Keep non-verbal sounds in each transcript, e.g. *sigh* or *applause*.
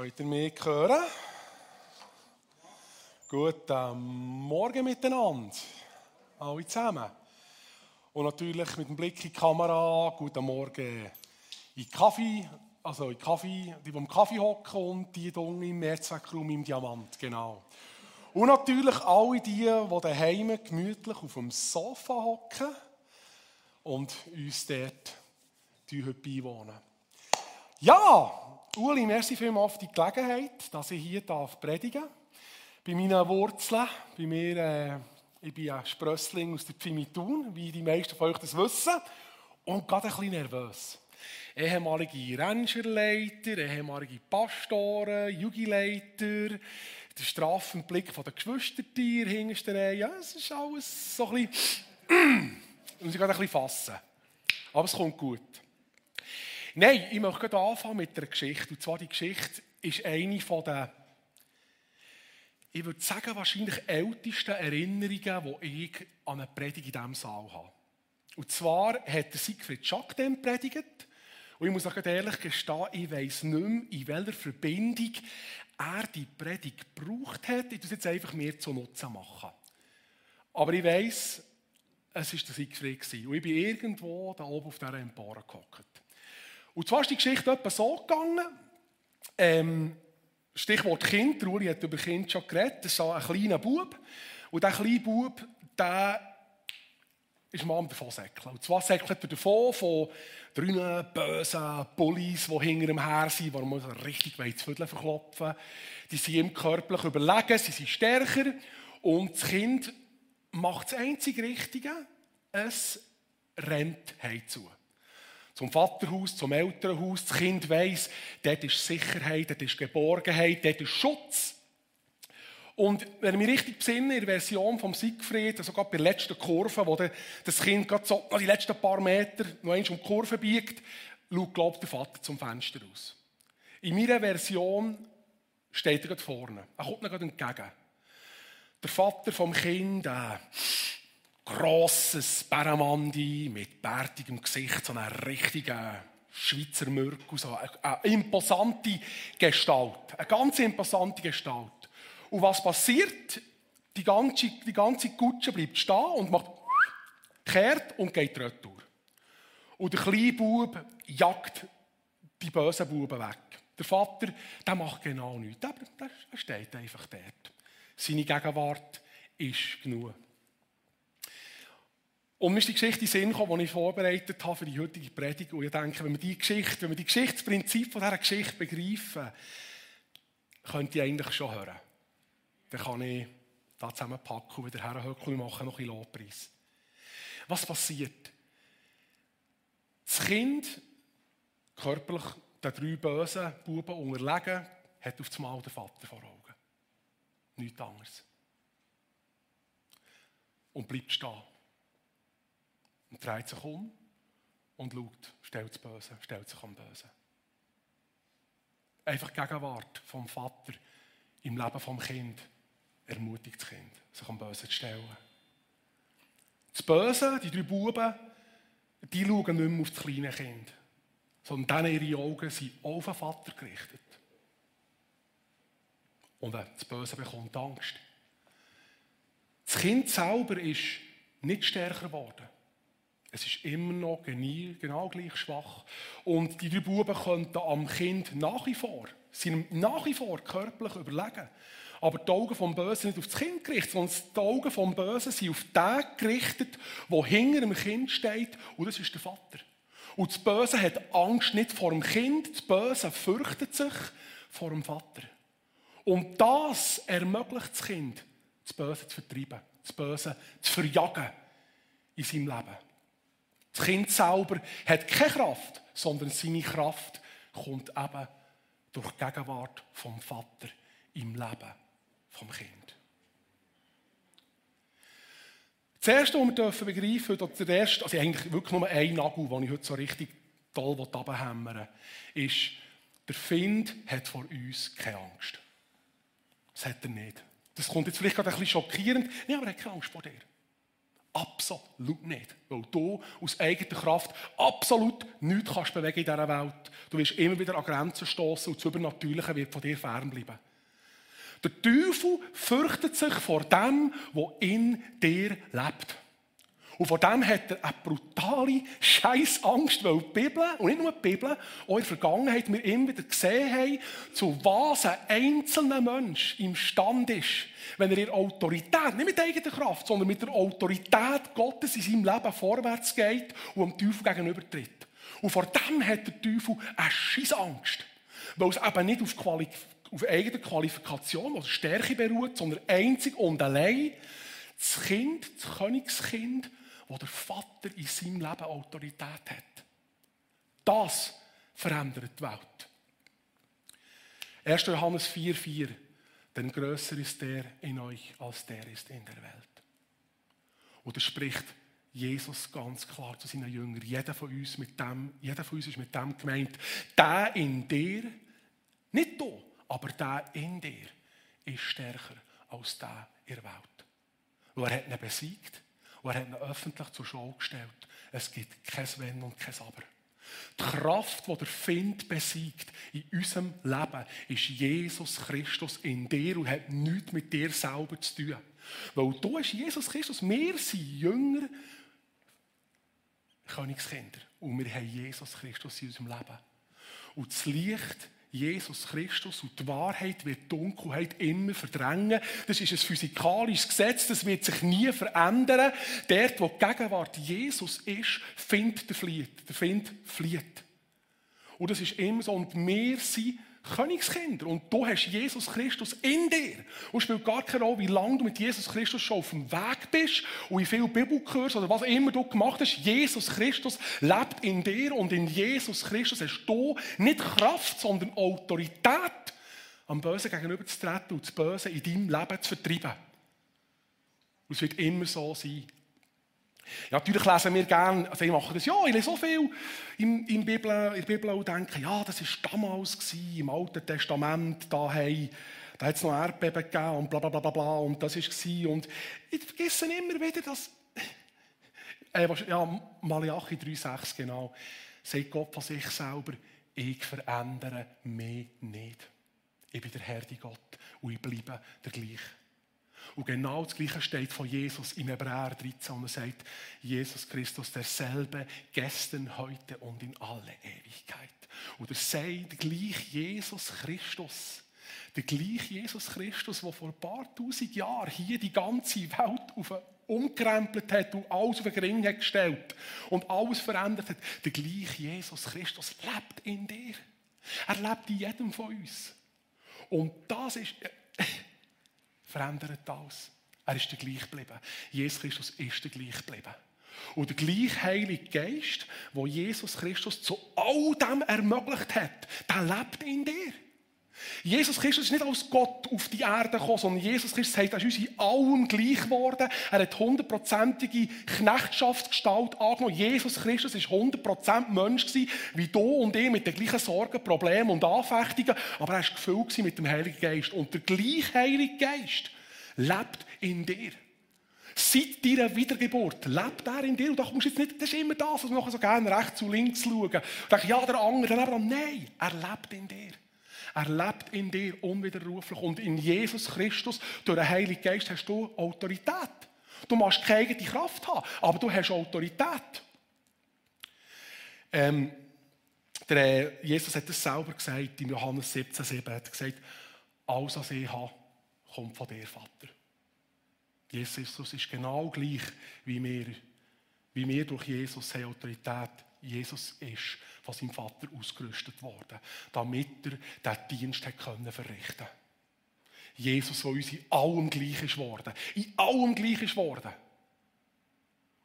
Könnt ihr mich hören? Guten Morgen miteinander, alle zusammen. Und natürlich mit dem Blick in die Kamera, guten Morgen in Kaffee, also in Kaffee, die, die im Kaffee hocken und die hier im Mehrzweckraum im Diamant, genau. Und natürlich alle die, die daheim gemütlich auf dem Sofa hocken und uns dort heute beiwohnen. Ja, Uli, merci vielmals für die Gelegenheit, dass ich hier predigen darf. Bei meinen Wurzeln, bei mir, äh, ich bin ein Sprössling aus der Pfimiton, wie die meisten von euch das wissen, und gerade ein bisschen nervös. Ehemalige Rangerleiter, ehemalige Pastoren, Jugendleiter, der straffen Blick Geschwistertieren hinterste Reihe. Ja, es ist alles so ein bisschen, *clears throat* muss ich gerade ein bisschen fassen. Aber es kommt gut. Nein, ich möchte gerade anfangen mit einer Geschichte. Und zwar die Geschichte ist eine von den, ich würde sagen, wahrscheinlich ältesten Erinnerungen, die ich an eine Predigt in diesem Saal habe. Und zwar hat der Siegfried Schack dem predigt. Und ich muss auch ehrlich gestehen, ich weiss nicht mehr, in welcher Verbindung er die Predigt gebraucht hat. Ich muss jetzt einfach mir zu Nutzen machen. Aber ich weiss, es war der Siegfried. Und ich bin irgendwo da oben auf dieser Empore gehockt. Und zwar ist die Geschichte etwa so gegangen. Ähm, Stichwort Kind. Uli hat über Kind schon geredet. Das ist ein kleiner Bub. Und dieser kleine Bub, der ist mal davon säckeln. Und zwar säckelt er davon von drei bösen Bullies, die hinter ihm her sind, die man richtig zu Viertel verklopfen Die sind ihm körperlich überlegen, sie sind stärker. Und das Kind macht das einzige Richtige, es rennt heimzu. Zum Vaterhaus, zum Elternhaus. Das Kind weiss, dort ist Sicherheit, dort ist Geborgenheit, dort ist Schutz. Und wenn ich mich richtig besinne, in der Version von Siegfried, also gerade bei der letzten Kurve, wo das Kind gerade so die letzten paar Meter noch einmal um die Kurve biegt, schaut, glaubt der Vater zum Fenster aus. In meiner Version steht er gerade vorne. Er kommt mir gerade entgegen. Der Vater vom Kind, äh, grosses Bärenmandi mit bärtigem Gesicht, so eine richtige Schweizer Mürkel, so eine, eine imposante Gestalt. Eine ganz imposante Gestalt. Und was passiert? Die ganze, die ganze Kutsche bleibt stehen und macht kehrt und geht retour. Und der kleine Bub jagt die bösen Buben weg. Der Vater, der macht genau nichts. Der steht einfach dort. Seine Gegenwart ist genug. Und mir ist die Geschichte in den Sinn gekommen, die ich vorbereitet habe für die heutige Predigt. Und ich denke, wenn wir die Geschichte, wenn wir die Geschichtsprinzip von dieser Geschichte begreifen, könnte ich eigentlich schon hören. Dann kann ich da zusammenpacken und wieder herhöckeln und machen noch ein Lobpreis. Was passiert? Das Kind, körperlich den drei bösen Buben unterlegen, hat auf einmal den Vater vor Augen. Nichts anderes. Und bleibt stehen und dreht sich um und schaut, stellt das Böse, stellt sich am Bösen. Einfach Gegenwart vom Vater im Leben vom Kind ermutigt das Kind, sich am Bösen zu stellen. Das Böse, die drei Buben, die schauen nicht mehr auf das kleine Kind, sondern ihre Augen sind auf den Vater gerichtet. Und das Böse bekommt Angst. Das Kind selber ist nicht stärker geworden. Es ist immer noch genau gleich schwach. Und die drei Buben könnten am Kind nach wie vor, sind nach wie vor körperlich überlegen. Aber die Augen vom Bösen sind nicht auf das Kind gerichtet, sondern die Augen vom Bösen sind auf den gerichtet, der hinter dem Kind steht, und das ist der Vater. Und das Böse hat Angst nicht vor dem Kind, das Böse fürchtet sich vor dem Vater. Und das ermöglicht das Kind, das Böse zu vertreiben, das Böse zu verjagen in seinem Leben. Das Kind selber hat keine Kraft, sondern seine Kraft kommt eben durch die Gegenwart vom Vater im Leben vom Kind. Das Erste, was wir begreifen dürfen, der erste, also eigentlich wirklich nur ein Nagel, den ich heute so richtig toll runterhämmern will, ist, der Find hat vor uns keine Angst. Das hat er nicht. Das kommt jetzt vielleicht gerade ein bisschen schockierend. Ja, aber er hat keine Angst vor dir. Absolut nicht. Weil du aus eigener Kraft absolut nichts kannst bewegen in dieser Welt. Du wirst immer wieder an Grenzen stoßen und das Übernatürliche wird von dir fernbleiben. Der Teufel fürchtet sich vor dem, was in dir lebt. Und vor dem hat er eine brutale Scheißangst, weil die Bibel, und nicht nur die Bibel, auch in der Vergangenheit wir immer wieder gesehen haben, zu was ein einzelner Mensch imstande ist, wenn er in Autorität, nicht mit eigener Kraft, sondern mit der Autorität Gottes in seinem Leben vorwärts geht und dem Teufel gegenübertritt. Und vor dem hat der Teufel eine Scheißangst, weil es eben nicht auf, Quali auf eigener Qualifikation oder Stärke beruht, sondern einzig und allein das Kind, das Königskind, wo der Vater in seinem Leben Autorität hat. Das verändert die Welt. 1. Johannes 4,4 Denn größer ist der in euch, als der ist in der Welt. Und er spricht Jesus ganz klar zu seinen Jüngern. Jeder von uns, mit dem, jeder von uns ist mit dem gemeint. Der in dir, nicht du, aber der in dir, ist stärker als der in der Welt. Und er hat ihn besiegt. Und er hat ihn öffentlich zur Schau gestellt. Es gibt kein Wenn und kein Aber. Die Kraft, die der Find besiegt in unserem Leben, ist Jesus Christus in dir und hat nichts mit dir selber zu tun. Weil du bist Jesus Christus. Wir sind Jünger, Königskinder. Und wir haben Jesus Christus in unserem Leben. Und das Licht Jesus Christus und die Wahrheit wird die Dunkelheit immer verdrängen. Das ist ein physikalisches Gesetz, das wird sich nie verändern. Dort, wo die Gegenwart Jesus ist, findet der flieht. Der Find flieht. Und das ist immer so. Und wir sind Königskinder. Und du hast Jesus Christus in dir. Und es spielt gar keine Rolle, wie lange du mit Jesus Christus schon auf dem Weg bist und wie viel Bibelkurs oder was immer du gemacht hast. Jesus Christus lebt in dir und in Jesus Christus hast du nicht Kraft, sondern Autorität, am Bösen gegenüber zu treten und das Böse in deinem Leben zu vertreiben. Und es wird immer so sein. Ja, natürlich lesen wir gerne, also ich mache das, ja, ich lese so viel in, in, Bibel, in der Bibel und denke, ja, das war damals gewesen, im Alten Testament, da, hey, da hat es noch Erdbeben gegeben und bla bla bla bla und das war Und ich vergesse immer wieder, dass, *laughs* äh, ja, Malachi 3,6 genau, sagt Gott von sich selber, ich verändere mich nicht. Ich bin der Herr, die Gott, und ich bleibe der gleiche. Und genau das Gleiche steht von Jesus im Hebräer 13 und er sagt, Jesus Christus derselbe gestern, heute und in alle Ewigkeit. Und er sagt, gleich Jesus Christus, der gleiche Jesus Christus, der vor ein paar tausend Jahren hier die ganze Welt auf hat und alles auf den Ring hat gestellt und alles verändert hat, der gleiche Jesus Christus lebt in dir. Er lebt in jedem von uns. Und das ist verändert alles. Er ist der gleich geblieben. Jesus Christus ist der gleich geblieben. Und der gleich Heilige Geist, wo Jesus Christus zu all dem ermöglicht hat, der lebt in dir. Jesus Christus ist nicht als Gott auf die Erde gekommen, sondern Jesus Christus sagt, er uns in allem gleich geworden. Er hat hundertprozentige Knechtschaftsgestalt angenommen. Jesus Christus ist 100% Mensch gewesen, wie du und ich, mit den gleichen Sorgen, Problemen und Anfechtungen. Aber er war gefüllt mit dem Heiligen Geist. Und der gleiche Heilige Geist lebt in dir. Seit deiner Wiedergeburt lebt er in dir. Und da kommst jetzt nicht, das ist immer das, was wir so gerne rechts und links schauen. Und denken, ja, der andere, der lebt Nein, er lebt in dir. Er lebt in dir unwiderruflich. Und in Jesus Christus, durch den Heiligen Geist, hast du Autorität. Du musst keine eigene Kraft haben, aber du hast Autorität. Ähm, der, Jesus hat es selber gesagt, in Johannes 17, 7, er hat gesagt, alles, was ich habe, kommt von dir, Vater. Jesus ist genau gleich wie wir. Wie wir durch Jesus haben Autorität Jesus ist von seinem Vater ausgerüstet worden, damit er diesen Dienst hat verrichten Jesus, der uns in allem gleich ist worden. In allem gleich ist worden.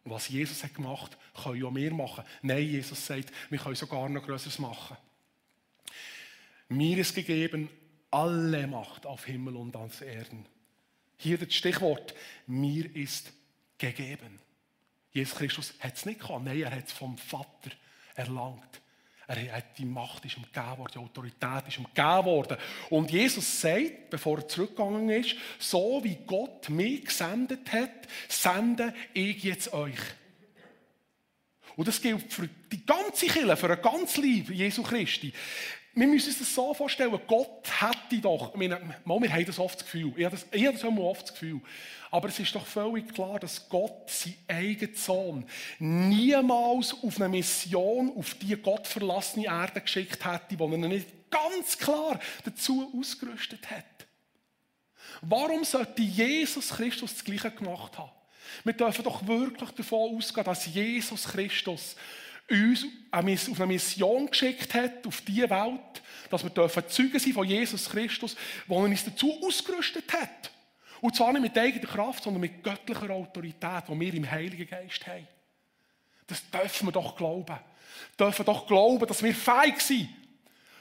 Und was Jesus hat gemacht, können auch wir machen. Nein, Jesus sagt, wir können sogar noch Größeres machen. Mir ist gegeben alle Macht auf Himmel und auf Erden. Hier das Stichwort, mir ist gegeben. Jesus Christus hat es nicht gehabt. Nein, er hat es vom Vater erlangt. Er hat die Macht ist ihm gegeben worden, die Autorität ist ihm gegeben worden. Und Jesus sagt, bevor er zurückgegangen ist, so wie Gott mich gesendet hat, sende ich jetzt euch. Und das gilt für die ganze Kirche, für eine ganz Liebe Jesu Christi. Wir müssen uns das so vorstellen, Gott hätte doch, ich wir haben das oft das Gefühl, ich habe das, ich habe das oft das Gefühl, aber es ist doch völlig klar, dass Gott seinen eigenen Sohn niemals auf eine Mission auf die Gott verlassene Erde geschickt hätte, wo er nicht ganz klar dazu ausgerüstet hat. Warum sollte Jesus Christus das Gleiche gemacht haben? Wir dürfen doch wirklich davon ausgehen, dass Jesus Christus uns auf eine Mission geschickt hat, auf diese Welt, dass wir Zeugen sein von Jesus Christus, der uns dazu ausgerüstet hat. Und zwar nicht mit eigener Kraft, sondern mit göttlicher Autorität, die wir im Heiligen Geist haben. Das dürfen wir doch glauben. Dürfen doch glauben, dass wir fähig sind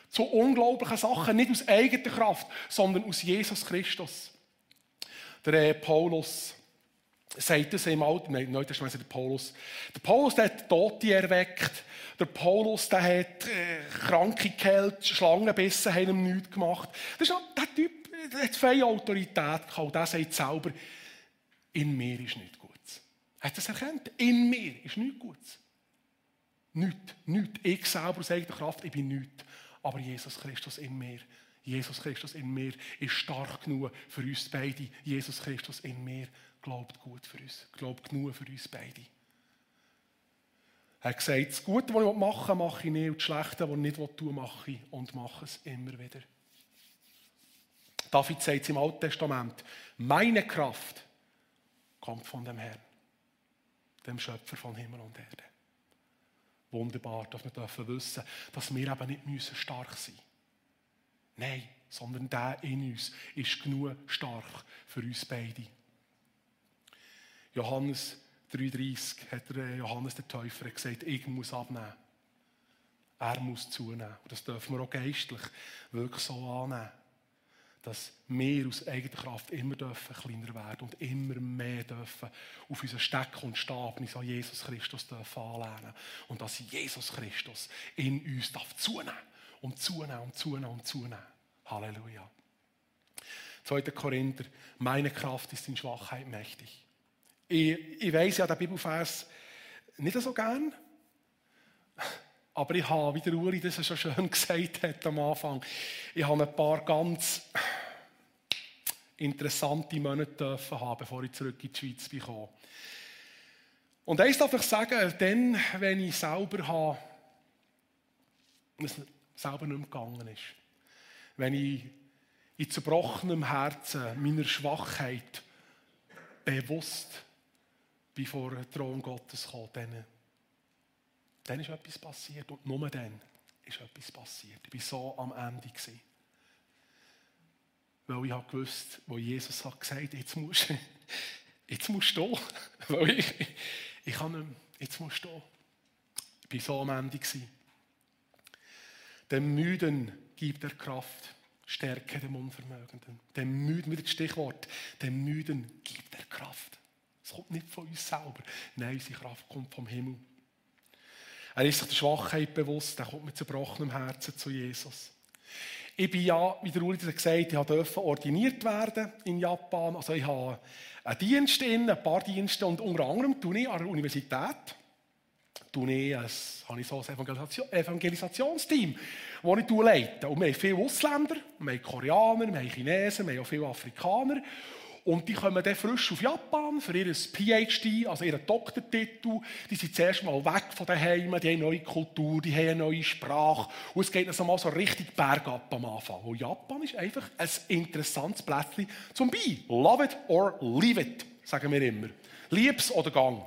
zu unglaublichen Sachen, nicht aus eigener Kraft, sondern aus Jesus Christus. Der Paulus sagt das im Alten, Neuen Testament der Paulus. Der Paulus der hat Tote erweckt. Der Paulus der hat äh, Kranke geheilt, Schlangen bissen, haben ihm nichts gemacht. Das ist der Typ, der hat freie Autorität gehabt. Der sagt selber, in mir ist nichts Gutes. Er hat das erkannt. In mir ist nichts Gutes. Nichts, nichts. Ich selber aus eigener Kraft, ich bin nichts. Aber Jesus Christus in mir. Jesus Christus in mir ist stark genug für uns beide. Jesus Christus in mir glaubt gut für uns, glaubt genug für uns beide. Er hat gesagt, das Gute, was ich machen will, mache ich nicht, und das Schlechte, was ich nicht tun mache ich und mache es immer wieder. David sagt im Alten Testament, meine Kraft kommt von dem Herrn, dem Schöpfer von Himmel und Erde. Wunderbar, dass wir dürfen wissen, dass wir eben nicht müssen stark sein müssen. Nein, sondern der in uns ist genug stark für uns beide. Johannes 3,30 hat der Johannes der Täufer gesagt, ich muss abnehmen. Er muss zunehmen. Und das dürfen wir auch geistlich wirklich so annehmen. Dass wir aus eigener Kraft immer dürfen kleiner werden und immer mehr dürfen auf unseren Steck und Stab an Jesus Christus dürfen anlernen. Und dass Jesus Christus in uns darf zunehmen und zunehmen und zunehmen und zunehmen. Halleluja. 2. Korinther, meine Kraft ist in Schwachheit mächtig. Ich, ich weiss ja den Bibelvers nicht so gern. Aber ich habe, wie der Uri das schon schön *laughs* gesagt hat am Anfang, ich habe ein paar ganz interessante Monate haben, bevor ich zurück in die Schweiz bin. Und eins darf ich sagen, dann, wenn ich selber habe, es selber nicht mehr gegangen ist, wenn ich in zerbrochenem Herzen meiner Schwachheit bewusst bin vor den Thron Gottes gekommen, dann, dann ist etwas passiert. Und nur dann ist etwas passiert. Ich war so am Ende. Gewesen. Weil ich habe gewusst, wo Jesus hat gesagt jetzt musst, *laughs* jetzt musst du *laughs* Weil ich, ich kann nicht mehr, jetzt musst du Ich war so am Ende. Gewesen. Dem Müden gibt er Kraft. Stärke dem Unvermögenden. Dem Müden, wieder das Stichwort, dem Müden gibt er Kraft. Es kommt nicht von uns selber. Nein, unsere Kraft kommt vom Himmel. Er ist sich der Schwachheit bewusst, er kommt mit zerbrochenem Herzen zu Jesus. Ich bin ja, wie der Uli gesagt hat, ich durfte ordiniert werden in Japan. Also ich habe einen Dienst in, ein paar Dienste und unter anderem tue ich an der Universität tue ich ein, habe ich so ein Evangelisation, Evangelisationsteam, das ich leite. Und wir haben viele Ausländer, wir haben Koreaner, wir haben Chinesen, wir haben auch viele Afrikaner. Und die kommen dann frisch auf Japan für ihr PhD, also ihren Doktortitel. Die sind zuerst mal weg von daheim, die haben eine neue Kultur, die haben eine neue Sprache. Und es geht dann mal so richtig bergab am Anfang. Und Japan ist einfach ein interessantes Plätzchen zum Bei. Love it or leave it, sagen wir immer. Lieb's oder gang.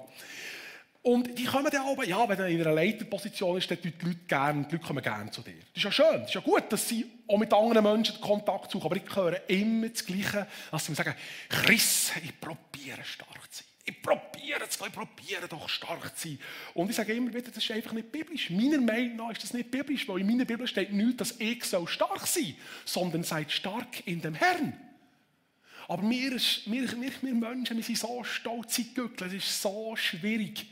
Und die kommen dann aber, ja, wenn du in einer Leiterposition bist, dann die Leute gerne, die Leute kommen gerne zu dir. Das ist ja schön, das ist ja gut, dass sie auch mit anderen Menschen Kontakt suchen, aber ich höre immer das Gleiche, dass sie mir sagen, Chris, ich probiere stark zu sein. Ich probiere es, ich probiere doch stark zu sein. Und ich sage immer wieder, das ist einfach nicht biblisch. Meiner Meinung nach ist das nicht biblisch, weil in meiner Bibel steht nicht, dass ich so stark sein sondern seid stark in dem Herrn. Aber wir, wir, wir, Menschen, wir sind so stolz, es ist so schwierig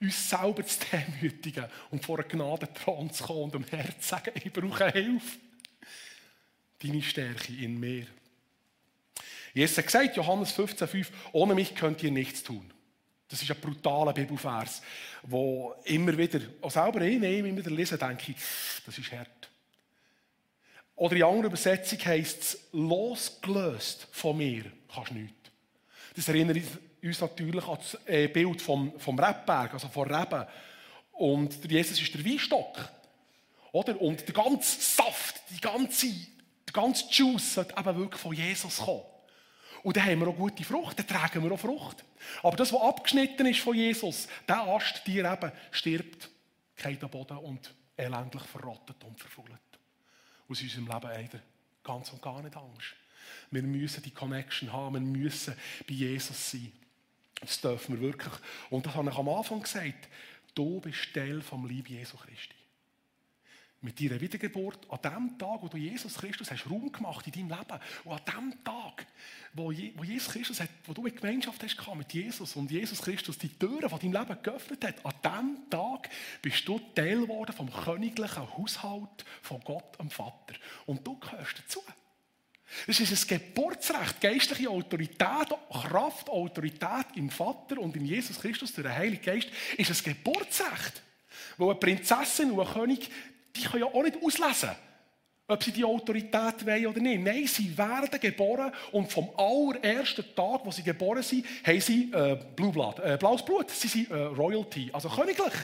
uns selber zu demütigen und vor einen Gnadenthron zu kommen und dem Herz zu sagen, ich brauche Hilfe. Deine Stärke in mir. Jesus hat gesagt, Johannes 15,5, ohne mich könnt ihr nichts tun. Das ist ein brutaler Bibelvers, wo immer wieder, auch selber ich immer wieder lese, denke ich, das ist hart. Oder in anderer Übersetzung heisst es, losgelöst von mir kannst du nichts. Das erinnert uns natürlich an das äh, Bild vom, vom Rebberg, also von Reben. Und Jesus ist der Weinstock. Oder? Und der ganze Saft, die ganze, der ganze Juice sollte eben wirklich von Jesus kommen. Und dann haben wir auch gute Frucht, dann tragen wir auch Frucht. Aber das, was abgeschnitten ist von Jesus, der Ast, die eben stirbt, geht am Boden und elendlich verrottet und verfault. Aus unserem Leben leider ganz und gar nicht Angst. Wir müssen die Connection haben, wir müssen bei Jesus sein. Das dürfen wir wirklich. Und das habe ich am Anfang gesagt. Du bist Teil vom Lieb Jesu Christi. Mit deiner Wiedergeburt, an dem Tag, wo du Jesus Christus hast Raum gemacht in deinem Leben, und an dem Tag, wo, Jesus Christus hat, wo du eine Gemeinschaft hast mit Jesus und Jesus Christus die Türen von deinem Leben geöffnet hat, an dem Tag bist du Teil geworden vom königlichen Haushalt von Gott, dem Vater. Und du gehörst dazu. Es ist ein Geburtsrecht, geistliche Autorität, Kraft, Autorität im Vater und in Jesus Christus durch den Heiligen Geist ist ein Geburtsrecht. Wo eine Prinzessin und ein König, die können ja auch nicht auslesen, ob sie die Autorität wollen oder nicht. Nein, sie werden geboren und vom allerersten Tag, wo sie geboren sind, haben sie äh, Blue Blood, äh, blaues Blut. Sie sind äh, Royalty, also königlich.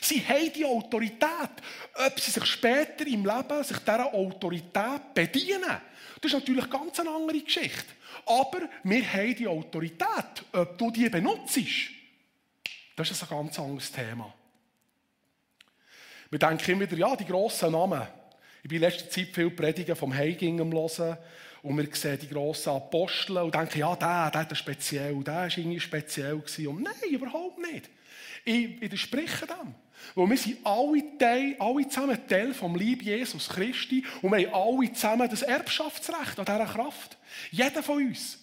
Sie haben die Autorität. Ob sie sich später im Leben sich dieser Autorität bedienen, das ist natürlich ganz eine andere Geschichte. Aber wir haben die Autorität. Ob du die benutzt, das ist ein ganz anderes Thema. Wir denken immer wieder, ja, die grossen Namen. Ich bin in letzter Zeit viel Predigen vom Heiging am hören und wir sehen die grossen Apostel und denken, ja, der, der ist speziell, der war irgendwie speziell. Und nein, überhaupt nicht. Ich widerspreche dem. Weil wir sind alle, Teil, alle zusammen Teil vom Lieb Jesus Christi und wir haben alle zusammen das Erbschaftsrecht an dieser Kraft. Jeder von uns.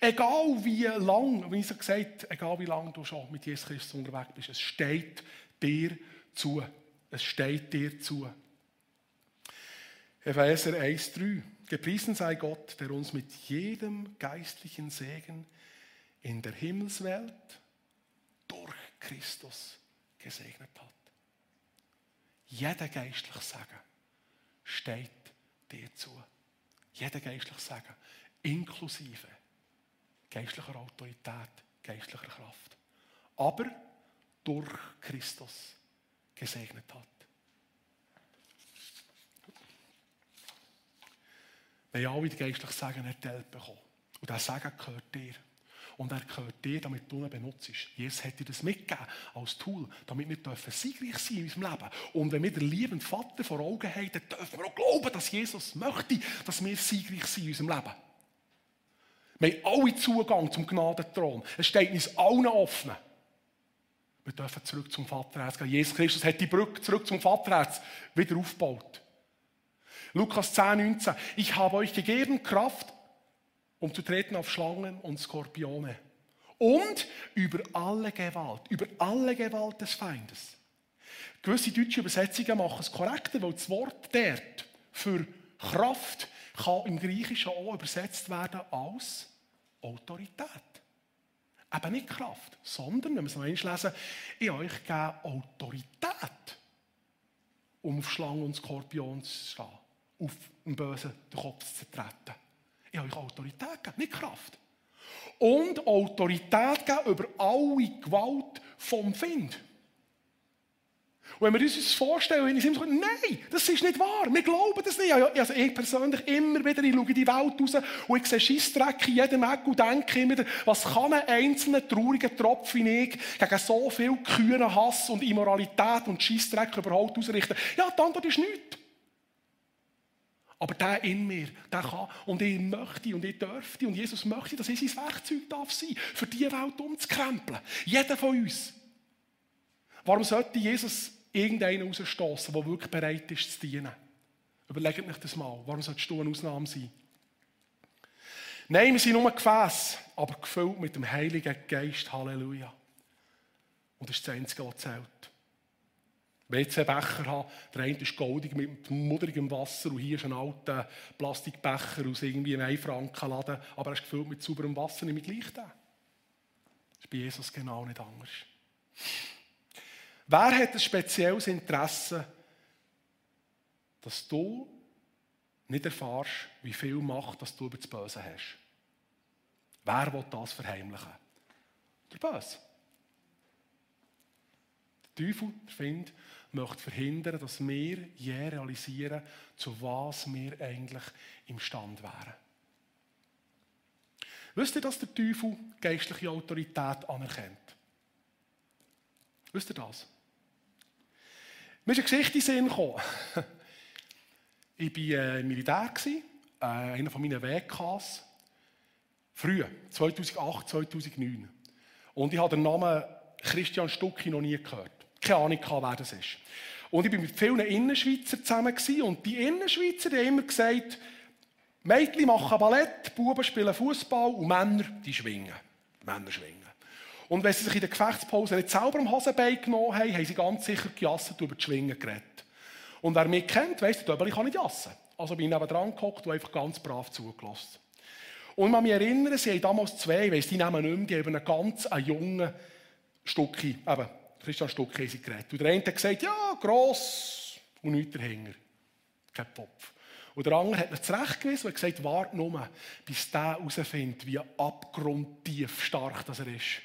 Egal wie lang, wie ich so gesagt egal wie lange du schon mit Jesus Christus unterwegs bist, es steht dir zu. Es steht dir zu. Epheser 1,3 Gepriesen sei Gott, der uns mit jedem geistlichen Segen in der Himmelswelt durch Christus gesegnet hat. Jeder geistliche Segen steht dir zu. Jeder geistliche Segen, inklusive geistlicher Autorität, geistlicher Kraft. Aber durch Christus gesegnet hat. Wir haben alle die geistlichen Segen erteilt bekommen. Und dieser Segen gehört dir. Und er gehört dir, damit du ihn benutzt. Jesus hat dir das mitgegeben als Tool, damit wir dürfen siegreich sein in unserem Leben. Und wenn wir den lieben Vater vor Augen haben, dann dürfen wir auch glauben, dass Jesus möchte, dass wir siegreich sind in unserem Leben. Wir haben alle Zugang zum Gnadenthron. Es steht uns allen offen. Wir dürfen zurück zum Vaterherz gehen. Jesus Christus hat die Brücke zurück zum Vaterherz wieder aufgebaut. Lukas 10, 19. Ich habe euch gegeben Kraft, um zu treten auf Schlangen und Skorpione. Und über alle Gewalt, über alle Gewalt des Feindes. Gewisse deutsche Übersetzungen machen es korrekter, weil das Wort dort für Kraft kann im Griechischen auch übersetzt werden als Autorität. Eben nicht Kraft, sondern, wenn wir es noch einmal lesen, ich euch gegeben Autorität, um auf Schlangen und Skorpion zu stehen, auf den Bösen den Kopf zu treten. Ich habe euch Autorität gegeben, nicht Kraft. Und Autorität gegeben über alle Gewalt vom Find. Und wenn wir uns das vorstellen, wenn ich immer nein, das ist nicht wahr, wir glauben das nicht. Also ich persönlich immer wieder, ich schaue in die Welt raus und ich sehe Scheissdreck in jedem Eck und denke immer wieder, was kann ein einzelner trauriger Tropf wie ich gegen so viel kühnen Hass und Immoralität und Scheissdreck überhaupt ausrichten? Ja, die Antwort ist nichts. Aber der in mir, der kann und ich möchte und ich dürfte und Jesus möchte, dass ich sein Werkzeug darf sein, für diese Welt umzukrempeln. Jeder von uns. Warum sollte Jesus irgendeinen rausstoßen, der wirklich bereit ist zu dienen? Überlegt euch das mal. Warum solltest du eine Ausnahme sein? Nein, wir sind nur Gefäß, aber gefüllt mit dem Heiligen Geist. Halleluja. Und das ist das Einzige, was zählt. Wenn ich zwei Becher habe, der eine ist goldig mit mudrigem Wasser und hier ist ein alter Plastikbecher aus irgendwie einem Frankenladen, aber er ist gefüllt mit sauberem Wasser, nehme ich gleich den. Das ist bei Jesus genau nicht anders. Wer hat ein spezielles Interesse, dass du nicht erfährst, wie viel Macht dass du über das Böse hast? Wer will das verheimlichen? Der Böse. Der Teufel, der Find, möchte verhindern, dass wir je realisieren, zu was wir eigentlich imstand wären. Wisst ihr, dass der Teufel geistliche Autorität anerkennt? Wisst ihr das? Mir ist eine Geschichte in den Sinn gekommen. *laughs* Ich war äh, im Militär, äh, einer von meinen WKs. Früh, 2008, 2009. Und ich habe den Namen Christian Stucki noch nie gehört. Keine Ahnung, wer das ist. Und ich war mit vielen Innenschweizern zusammen. Und die Innenschweizer haben immer gesagt, Mädchen machen Ballett, Buben spielen Fußball und Männer, die schwingen. Männer schwingen. Und wenn sie sich in der Gefechtspause nicht selber am Hosenbein genommen haben, haben sie ganz sicher gejasset und über die Schwingen geredet. Und wer mich kennt, weiss, Döbel kann nicht jassen. Also bin ich neben gehockt und einfach ganz brav zugelassen. Und ich kann mich erinnern, sie haben damals zwei, ich weiss, die nehmen nicht mehr, die haben einen ganz einen jungen Stucki, eben, Christian Stucki, haben sie geredet. Und der eine hat gesagt, ja, gross und nichts dahinter. Kein Topf. Und der andere hat mir zurechtgewiesen und gesagt, warte nur, bis der herausfindet, wie abgrundtief stark das er ist.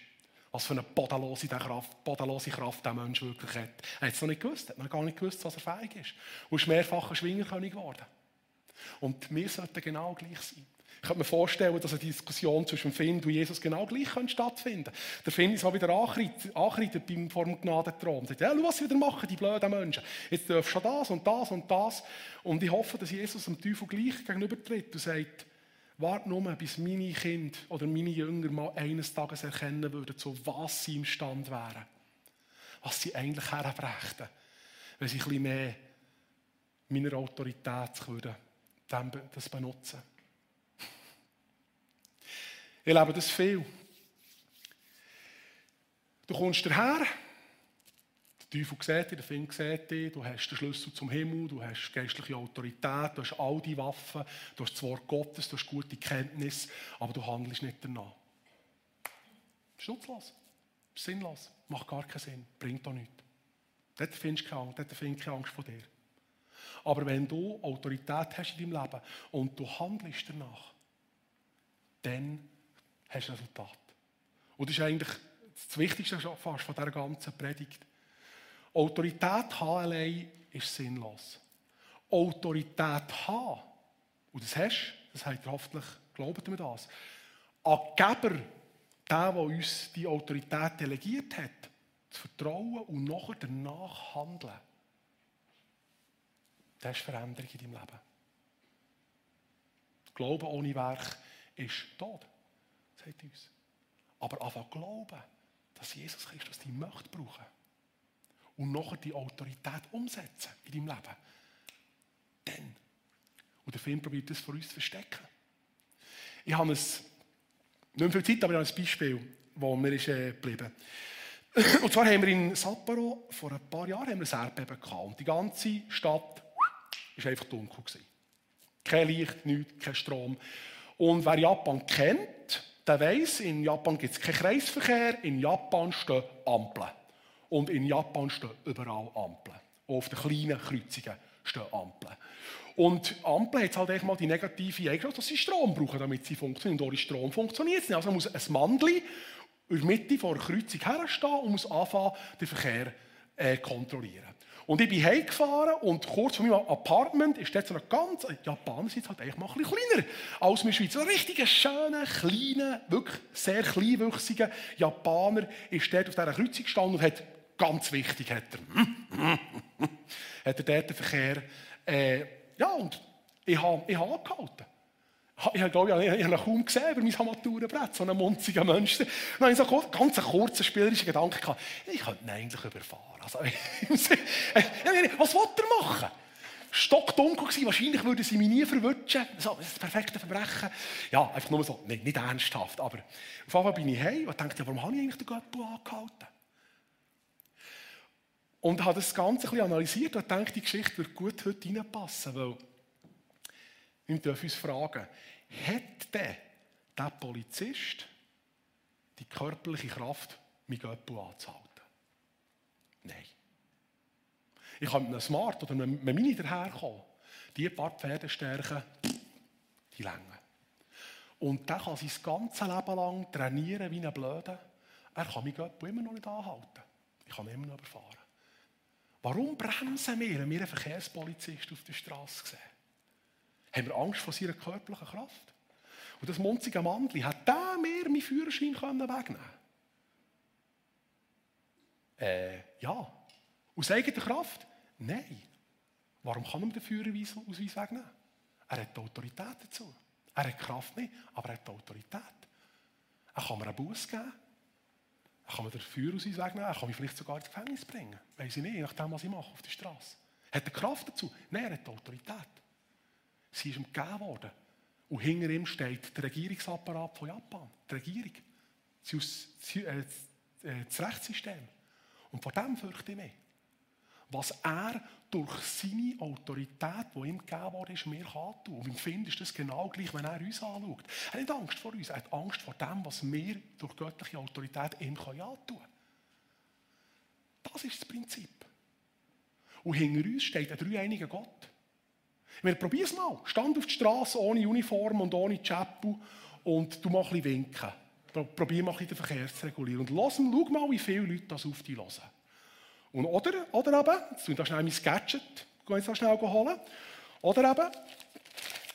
Was für eine bodenlose Kraft, bodenlose Kraft der Mensch wirklich hat. Er hat es noch nicht gewusst, hat noch gar nicht gewusst, was er fähig ist. Und ist mehrfacher Schwingerkönig geworden. Und wir sollten genau gleich sein. Ich könnte mir vorstellen, dass eine Diskussion zwischen Finn und Jesus genau gleich stattfinden könnte. Der Finn ist mal wieder angereitet beim vor Gnadenthron. Er sagt, ja, schau, was sie wieder machen, die blöden Menschen. Jetzt du schon das und das und das. Und ich hoffe, dass Jesus dem Teufel gleich gegenübertritt und sagt, warte nur, bis meine Kinder oder meine Jünger mal eines Tages erkennen würden, zu was sie imstand wären. Was sie eigentlich herbrächten, wenn sie ein bisschen mehr meiner Autorität würden, das benutzen ich lebe das viel. Du kommst daher, der Teufel sieht dich, der Finger sieht dich, du hast den Schlüssel zum Himmel, du hast geistliche Autorität, du hast all die Waffen, du hast das Wort Gottes, du hast gute Kenntnis, aber du handelst nicht danach. Schutzlos, sinnlos, macht gar keinen Sinn, bringt auch nichts. Dort findest du keine Angst, dort findest du keine Angst vor dir. Aber wenn du Autorität hast in deinem Leben und du handelst danach, dann hast du Resultat. Und das ist eigentlich das Wichtigste fast von dieser ganzen Predigt. Autorität haben allein ist sinnlos. Autorität haben, und das hast das habt ihr hoffentlich, glaubt mir das, an Geber, der, der uns die Autorität delegiert hat, zu vertrauen und nachher danach handeln. Das ist Veränderung in deinem Leben. Glauben ohne Werk ist tot sagt uns. Aber einfach glauben, dass Jesus Christus die Macht brauchen und nachher die Autorität umsetzen in deinem Leben. Dann. Und der Film probiert das vor uns zu verstecken. Ich habe ein, nicht viel Zeit, aber ich habe ein Beispiel, das mir ist, äh, geblieben *clears throat* Und zwar haben wir in Sapporo vor ein paar Jahren haben wir ein Erdbeben gehabt. Und die ganze Stadt war einfach dunkel. Gewesen. Kein Licht, nichts, kein Strom. Und wer Japan kennt, der weiss, in Japan gibt es keinen Kreisverkehr, in Japan stehen Ampeln. Und in Japan stehen überall Ampeln. Auch auf den kleinen Kreuzungen stehen Ampeln. Und Ampeln hat halt mal die negative Eigenschaft, dass sie Strom brauchen, damit sie funktionieren. Und ohne Strom funktioniert es nicht. Also muss ein Mandli in der Mitte vor der Kreuzung herstehen und muss anfangen, den Verkehr äh, kontrollieren. Und ich bin heimgefahren und kurz vor meinem Apartment ist dort so ein ganz, Japaner sind halt eigentlich mal ein bisschen kleiner als in der Schweiz. So ein richtiger, schöner, kleiner, wirklich sehr kleinwüchsiger Japaner ist dort auf dieser Kreuzung gestanden und hat, ganz wichtig, hat er, hat er dort den Verkehr, äh, ja, und ich habe, ich habe angehalten. Ich glaube ich, habe ihn kaum gesehen über mein Armaturenbrett, so einen munzigen Mensch. Dann habe ich so einen ganz kurzen spielerischen Gedanken gehabt, ich könnte ihn eigentlich überfahren. Also, *laughs* was wollte er machen? Stockdunkel gewesen, wahrscheinlich würden sie mich nie verwutschen. So, das ist das perfekte Verbrechen. Ja, einfach nur so, nicht, nicht ernsthaft, aber auf einmal bin ich heim und dachte, warum habe ich eigentlich den Göppel angehalten? Und habe das Ganze ein bisschen analysiert und denke, die Geschichte wird gut heute reinpassen, weil wir dürfen uns fragen, hat denn der Polizist die körperliche Kraft, mich Göppel anzuhalten? Nein. Ich kann mit einem Smart oder einem Mini daherkommen. Die paar Pferdestärken, die Länge. Und der kann sein ganzes Leben lang trainieren wie ein Blöder. Er kann mich immer noch nicht anhalten. Ich kann ihn immer noch überfahren. Warum bremsen wir, wenn wir einen Verkehrspolizist auf der Straße sehen? Haben wir Angst vor seiner körperlichen Kraft? Und das munzige Mandli, hat der mir meinen Führerschein können? Äh, ja. Aus eigener Kraft? Nein. Warum kann man den Führerausweis wegnehmen? Er hat die Autorität dazu. Er hat Kraft nicht, aber er hat die Autorität. Er kann mir einen Bus geben. Er kann mir den Führerausweis wegnehmen. Er kann mich vielleicht sogar ins Gefängnis bringen. Weiß ich nicht, je nachdem, was ich mache auf der Straße. Hat er Kraft dazu? Nein, er hat die Autorität. Sie ist ihm gegeben worden. Und hinter ihm steht der Regierungsapparat von Japan. Die Regierung. Äh, das Rechtssystem. Und vor dem fürchte ich mich. Was er durch seine Autorität, die ihm gegeben wurde, ist, mir kann tun. Und im Find ist das genau gleich, wenn er uns anschaut. Er hat nicht Angst vor uns, er hat Angst vor dem, was wir durch göttliche Autorität ihm antun können. Das ist das Prinzip. Und hinter uns steht ein dreieiniger Gott. Ich meine, probier es mal. Stand auf der Straße ohne Uniform und ohne Chapel und du mach ein winken. Probier mal den Verkehr zu regulieren. Und lass, schau mal, wie viele Leute das auf dich hören. Und oder, oder eben, jetzt tue ich da schnell mein Gadget, jetzt schnell holen. Oder eben,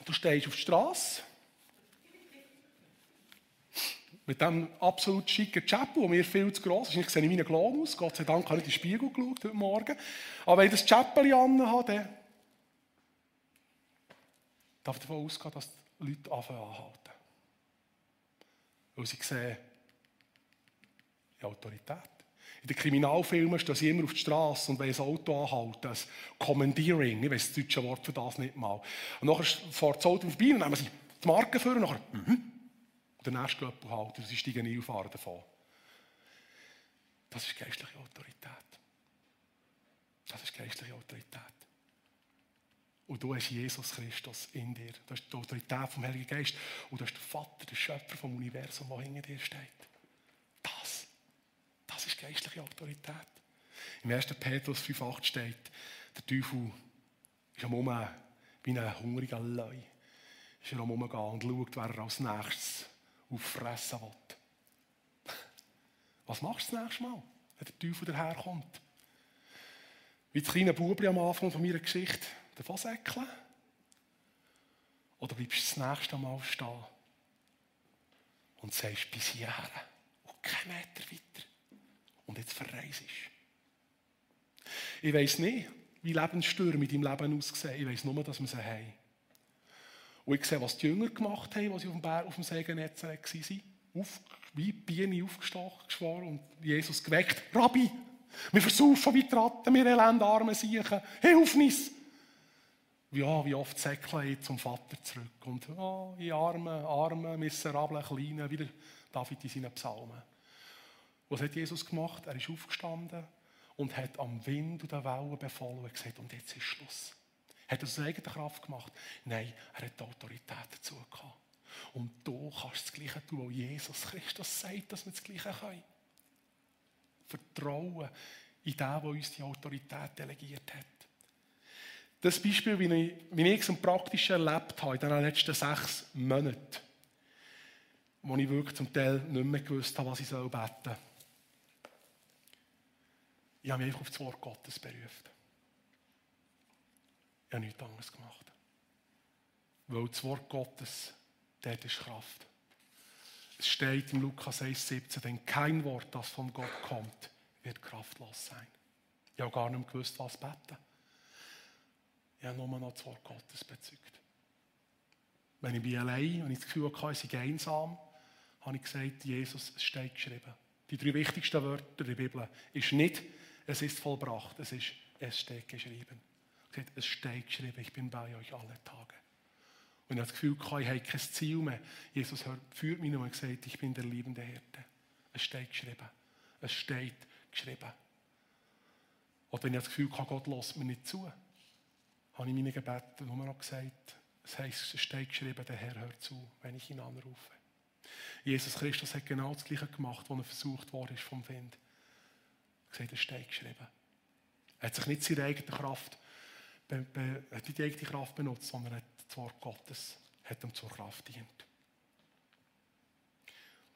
du stehst auf der Straße mit diesem absolut schicken Chapel, der mir viel zu gross ist. Ich sehe wie ein Klon aus. Gott sei Dank habe ich in den Spiegel geschaut heute Morgen. Aber wenn ich das Chapel anhabe, dann darf davon ausgehen, dass die Leute anfangen anhalten. Weil sie sehen, die Autorität. In den Kriminalfilmen stehen sie immer auf der Straße und wollen ein Auto anhalten. Das Commandeering, ich weiß das deutsche Wort für das nicht mal. Und nachher fährt das Auto vorbei und nehmen sie die Marke vor und nachher, mhm. Und der nächste Göppel halten und sie steigen ein und fahren davon. Das ist geistliche Autorität. Das ist geistliche Autorität. Und du hast Jesus Christus in dir. Das ist die Autorität vom Heiligen Geist. Und du hast den Vater, den Schöpfer vom Universum, der hinter dir steht. Das, das ist geistliche Autorität. Im 1. Petrus 5,8 steht, der Teufel ist am Umgehen wie ein hungriger Leu. Ist er am Umgehen und schaut, wer er als nächstes auffressen will. Was machst du das nächste Mal, wenn der Teufel daherkommt? Wie das kleine Bubli am Anfang von meiner Geschichte davon säckeln? Oder bleibst du das nächste Mal stehen und sagst bis hierher und keinen Meter weiter und jetzt verreist Ich weiß nicht, wie Lebensstürme in deinem Leben aussehen. Ich weiß nur, dass wir sie haben. Und ich sehe, was die Jünger gemacht haben, als sie auf dem, Berg, auf dem Segennetz waren. Auf, wie Biene aufgestochen, geschworen und Jesus geweckt. Rabbi, wir versaufen wie die Ratten, wir elendarme Siechen. Hilf uns! Ja, wie oft säckle zum Vater zurück. Und oh, ich arme, arme, miserable, kleine, wie David in seinen Psalmen. Was hat Jesus gemacht? Er ist aufgestanden und hat am Wind und der Wellen befohlen und gesagt, und jetzt ist Schluss. Hat er aus eigener Kraft gemacht? Nein, er hat die Autorität dazu gehabt. Und du kannst das Gleiche tun, wo Jesus Christus sagt, dass wir das Gleiche können. Vertrauen in den, der uns die Autorität delegiert hat. Das Beispiel, wie ich, wie es im Praktischen erlebt habe, in den letzten sechs Monaten, wo ich wirklich zum Teil nicht mehr gewusst habe, was ich beten soll. Ich habe mich einfach auf das Wort Gottes berufen. Ich habe nichts anderes gemacht. Weil das Wort Gottes, dort ist Kraft. Es steht in Lukas 1,17, denn kein Wort, das von Gott kommt, wird kraftlos sein. Ich habe gar nicht gewusst, was beten. Ich habe nur noch das Wort Gottes bezeugt. Wenn ich bin allein und ich das Gefühl hatte, ich sei einsam, habe ich gesagt, Jesus, es steht geschrieben. Die drei wichtigsten Wörter der Bibel ist nicht, es ist vollbracht, es ist, es steht geschrieben gesagt, es steht geschrieben, ich bin bei euch alle Tage. Und ich habe das Gefühl, ich habe kein Ziel mehr. Jesus führt mich und gesagt, ich bin der liebende Hirte. Es steht geschrieben. Es steht geschrieben. Oder wenn ich das Gefühl habe, Gott lässt mir nicht zu, habe ich meine Gebete nur noch gesagt, es heisst, es steht geschrieben, der Herr hört zu, wenn ich ihn anrufe. Jesus Christus hat genau das Gleiche gemacht, was er versucht worden ist vom Wind. Er hat es steht geschrieben. Er hat sich nicht seine eigene Kraft, be, be, hat die eigene Kraft benutzt, sondern hat das Wort Gottes hat ihm zur Kraft dient.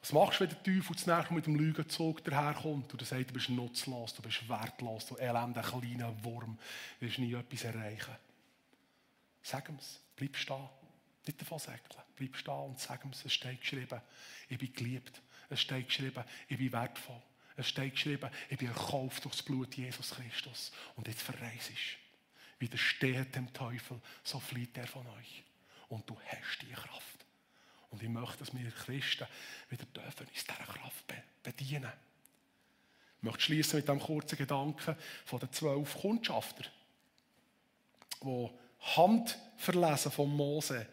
Was machst du, wenn der Teufel zunächst mit dem Lügenzug daherkommt und er sagt, du bist nutzlos, du bist wertlos, du elender kleiner Wurm, du wirst nie etwas erreichen. Sag ihm bleib stehen. Nicht davon säckeln. Bleib stehen und sag ihm es steht geschrieben, ich bin geliebt. Es steht geschrieben, ich bin wertvoll. Es steht geschrieben, ich bin erkauft durch das Blut Jesus Christus. Und jetzt verreist Widersteht dem Teufel, so flieht er von euch. Und du hast die Kraft. Und ich möchte, dass wir Christen wieder dürfen uns dieser Kraft bedienen. Ich möchte schließen mit einem kurzen Gedanken von den zwölf Kundschafter, die Handverlesen von Mose,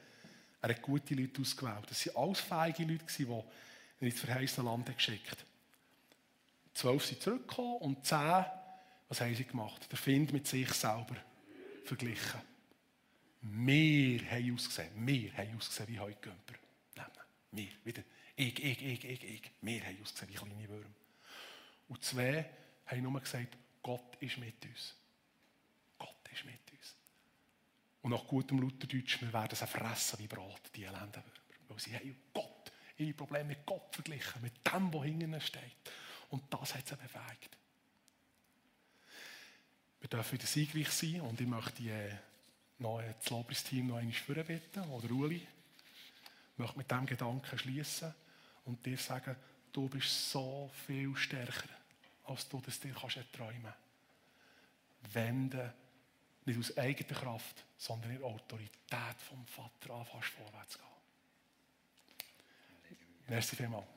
er hat gute Leute ausgewählt. Das waren alles fähige Leute, die er ins verheißene Land geschickt hat. Zwölf sind zurückgekommen und zehn, was haben sie gemacht? Der Find mit sich selber verglichen. Wir haben ausgesehen, wir haben ausgesehen wie heute Gömper. Wir, wieder. Ich, ich, ich, ich, ich. Wir haben ausgesehen wie kleine Würmer. Und zwei haben nur gesagt, Gott ist mit uns. Gott ist mit uns. Und nach gutem Lutherdeutsch, wir werden sie fressen wie Brot, die elenden Würmer. Weil sie haben Gott, ihre Probleme mit Gott verglichen, mit dem, was hinten steht. Und das hat sie befähigt. Wir dürfen wieder siegreich sein und ich möchte äh, noch das Lobpreisteam noch einmal bitten, oder Uli. Ich möchte mit diesem Gedanken schließen und dir sagen, du bist so viel stärker, als du das dir kannst erträumen kannst. Wenn du nicht aus eigener Kraft, sondern in der Autorität vom Vater anfängst, vorwärts zu gehen. Merci vielmals.